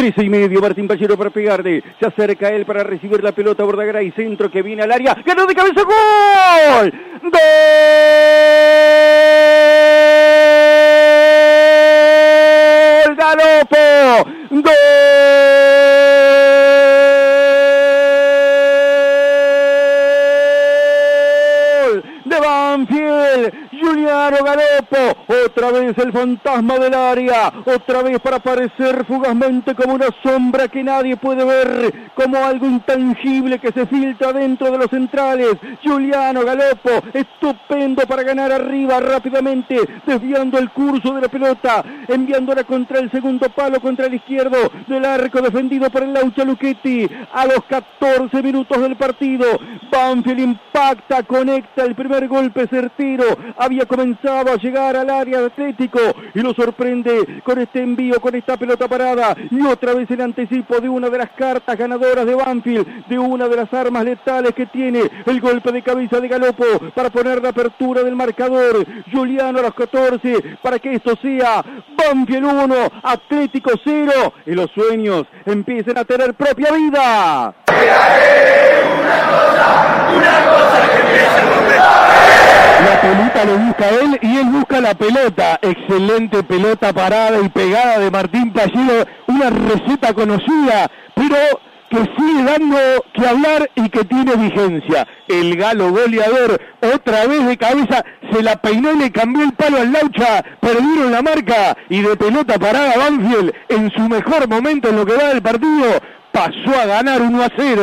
13 y medio, Martín Pallero para pegarle. Se acerca él para recibir la pelota, Bordagaray, centro que viene al área. ¡Ganó de cabeza! ¡Gol! ¡Gol! ¡Galopo! ¡Gol! Banfield, Juliano Galopo, otra vez el fantasma del área, otra vez para aparecer fugazmente como una sombra que nadie puede ver, como algo intangible que se filtra dentro de los centrales. Juliano Galopo, estupendo para ganar arriba rápidamente, desviando el curso de la pelota, enviándola contra el segundo palo, contra el izquierdo del arco defendido por el Laucha Luchetti. A los 14 minutos del partido, Banfield impacta, conecta el primer golpe certero. Había comenzado a llegar al área Atlético y lo sorprende con este envío, con esta pelota parada y otra vez el anticipo de una de las cartas ganadoras de Banfield, de una de las armas letales que tiene el golpe de cabeza de Galopo para poner la apertura del marcador. Juliano a los 14 para que esto sea Banfield 1, Atlético 0 y los sueños empiecen a tener propia vida. Una cosa, una cosa lo busca él y él busca la pelota. Excelente pelota parada y pegada de Martín Pallero. Una receta conocida, pero que sigue dando que hablar y que tiene vigencia. El galo goleador, otra vez de cabeza, se la peinó y le cambió el palo al Laucha, perdieron la marca y de pelota parada Banfield en su mejor momento en lo que va del partido, pasó a ganar 1 a 0.